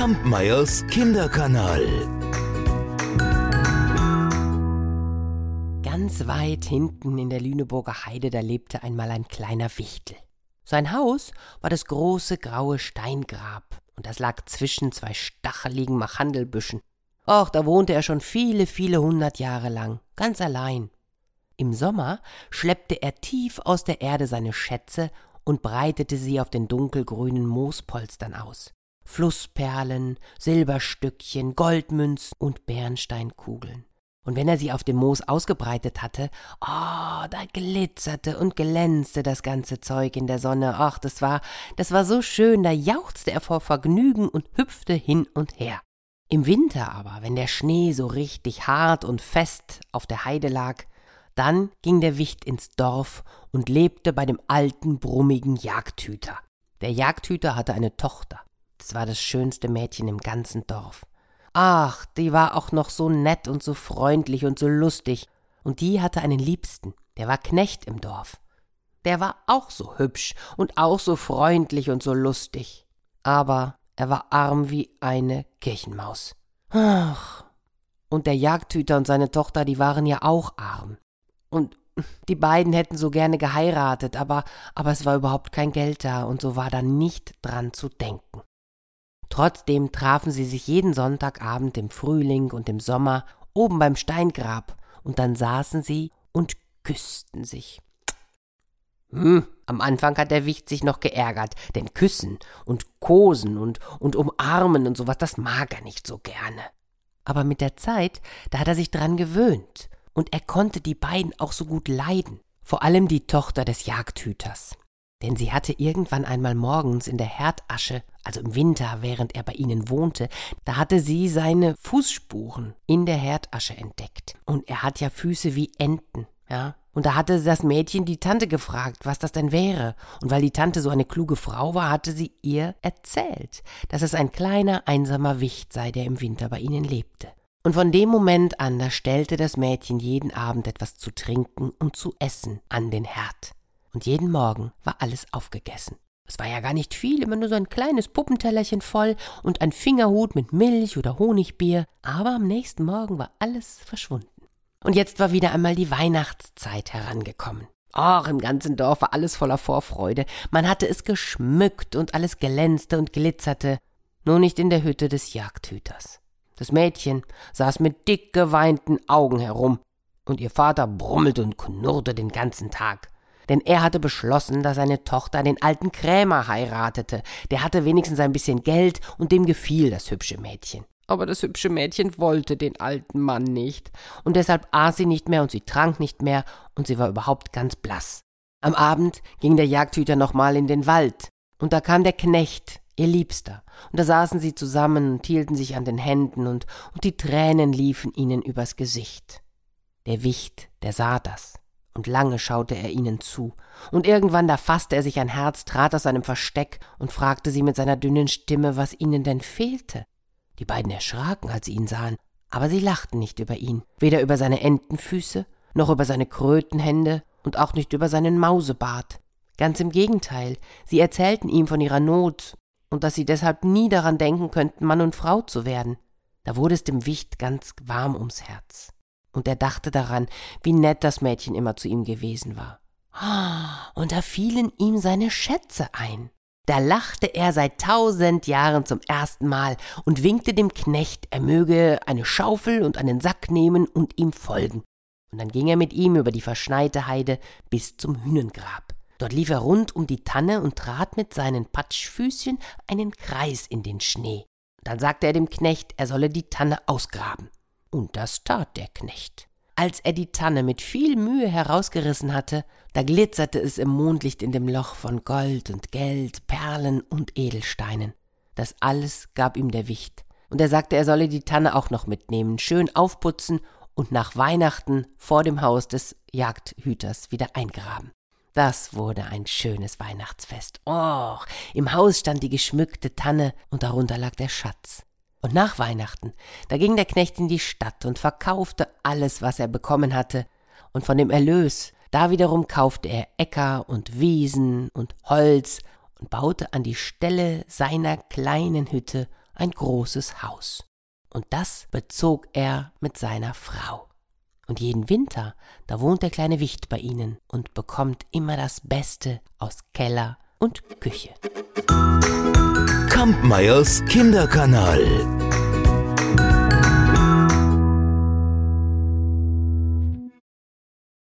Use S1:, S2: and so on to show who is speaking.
S1: Kampmeyers Kinderkanal.
S2: Ganz weit hinten in der Lüneburger Heide, da lebte einmal ein kleiner Wichtel. Sein Haus war das große graue Steingrab, und das lag zwischen zwei stacheligen Machandelbüschen. Och, da wohnte er schon viele, viele hundert Jahre lang, ganz allein. Im Sommer schleppte er tief aus der Erde seine Schätze und breitete sie auf den dunkelgrünen Moospolstern aus. Flussperlen, Silberstückchen, Goldmünzen und Bernsteinkugeln. Und wenn er sie auf dem Moos ausgebreitet hatte, oh, da glitzerte und glänzte das ganze Zeug in der Sonne. Ach, das war, das war so schön, da jauchzte er vor Vergnügen und hüpfte hin und her. Im Winter aber, wenn der Schnee so richtig hart und fest auf der Heide lag, dann ging der Wicht ins Dorf und lebte bei dem alten, brummigen Jagdhüter. Der Jagdhüter hatte eine Tochter. Das war das schönste Mädchen im ganzen Dorf. Ach, die war auch noch so nett und so freundlich und so lustig. Und die hatte einen Liebsten, der war Knecht im Dorf. Der war auch so hübsch und auch so freundlich und so lustig. Aber er war arm wie eine Kirchenmaus. Ach. Und der Jagdhüter und seine Tochter, die waren ja auch arm. Und die beiden hätten so gerne geheiratet, aber, aber es war überhaupt kein Geld da und so war da nicht dran zu denken. Trotzdem trafen sie sich jeden Sonntagabend im Frühling und im Sommer oben beim Steingrab und dann saßen sie und küssten sich. Hm, am Anfang hat der Wicht sich noch geärgert, denn Küssen und Kosen und, und Umarmen und sowas, das mag er nicht so gerne. Aber mit der Zeit, da hat er sich dran gewöhnt und er konnte die beiden auch so gut leiden, vor allem die Tochter des Jagdhüters. Denn sie hatte irgendwann einmal morgens in der Herdasche, also im Winter, während er bei ihnen wohnte, da hatte sie seine Fußspuren in der Herdasche entdeckt. Und er hat ja Füße wie Enten, ja. Und da hatte das Mädchen die Tante gefragt, was das denn wäre. Und weil die Tante so eine kluge Frau war, hatte sie ihr erzählt, dass es ein kleiner, einsamer Wicht sei, der im Winter bei ihnen lebte. Und von dem Moment an, da stellte das Mädchen jeden Abend etwas zu trinken und zu essen an den Herd. Und jeden Morgen war alles aufgegessen. Es war ja gar nicht viel, immer nur so ein kleines Puppentellerchen voll und ein Fingerhut mit Milch oder Honigbier, aber am nächsten Morgen war alles verschwunden. Und jetzt war wieder einmal die Weihnachtszeit herangekommen. Ach, im ganzen Dorf war alles voller Vorfreude. Man hatte es geschmückt und alles glänzte und glitzerte, nur nicht in der Hütte des Jagdhüters. Das Mädchen saß mit dick geweinten Augen herum, und ihr Vater brummelte und knurrte den ganzen Tag. Denn er hatte beschlossen, dass seine Tochter den alten Krämer heiratete. Der hatte wenigstens ein bisschen Geld und dem gefiel das hübsche Mädchen. Aber das hübsche Mädchen wollte den alten Mann nicht, und deshalb aß sie nicht mehr und sie trank nicht mehr, und sie war überhaupt ganz blass. Am Abend ging der Jagdhüter nochmal in den Wald, und da kam der Knecht, ihr Liebster, und da saßen sie zusammen und hielten sich an den Händen, und, und die Tränen liefen ihnen übers Gesicht. Der Wicht, der sah das, und lange schaute er ihnen zu, und irgendwann da fasste er sich ein Herz, trat aus seinem Versteck und fragte sie mit seiner dünnen Stimme, was ihnen denn fehlte. Die beiden erschraken, als sie ihn sahen, aber sie lachten nicht über ihn, weder über seine Entenfüße, noch über seine Krötenhände und auch nicht über seinen Mausebart. Ganz im Gegenteil, sie erzählten ihm von ihrer Not und dass sie deshalb nie daran denken könnten, Mann und Frau zu werden. Da wurde es dem Wicht ganz warm ums Herz. Und er dachte daran, wie nett das Mädchen immer zu ihm gewesen war. Und da fielen ihm seine Schätze ein. Da lachte er seit tausend Jahren zum ersten Mal und winkte dem Knecht, er möge eine Schaufel und einen Sack nehmen und ihm folgen. Und dann ging er mit ihm über die verschneite Heide bis zum Hühnengrab. Dort lief er rund um die Tanne und trat mit seinen Patschfüßchen einen Kreis in den Schnee. Dann sagte er dem Knecht, er solle die Tanne ausgraben. Und das tat der Knecht. Als er die Tanne mit viel Mühe herausgerissen hatte, da glitzerte es im Mondlicht in dem Loch von Gold und Geld, Perlen und Edelsteinen. Das alles gab ihm der Wicht, und er sagte, er solle die Tanne auch noch mitnehmen, schön aufputzen und nach Weihnachten vor dem Haus des Jagdhüters wieder eingraben. Das wurde ein schönes Weihnachtsfest. Och, im Haus stand die geschmückte Tanne und darunter lag der Schatz. Und nach Weihnachten, da ging der Knecht in die Stadt und verkaufte alles, was er bekommen hatte, und von dem Erlös, da wiederum kaufte er Äcker und Wiesen und Holz und baute an die Stelle seiner kleinen Hütte ein großes Haus. Und das bezog er mit seiner Frau. Und jeden Winter, da wohnt der kleine Wicht bei ihnen und bekommt immer das Beste aus Keller und Küche.
S1: Kampmeyers Kinderkanal.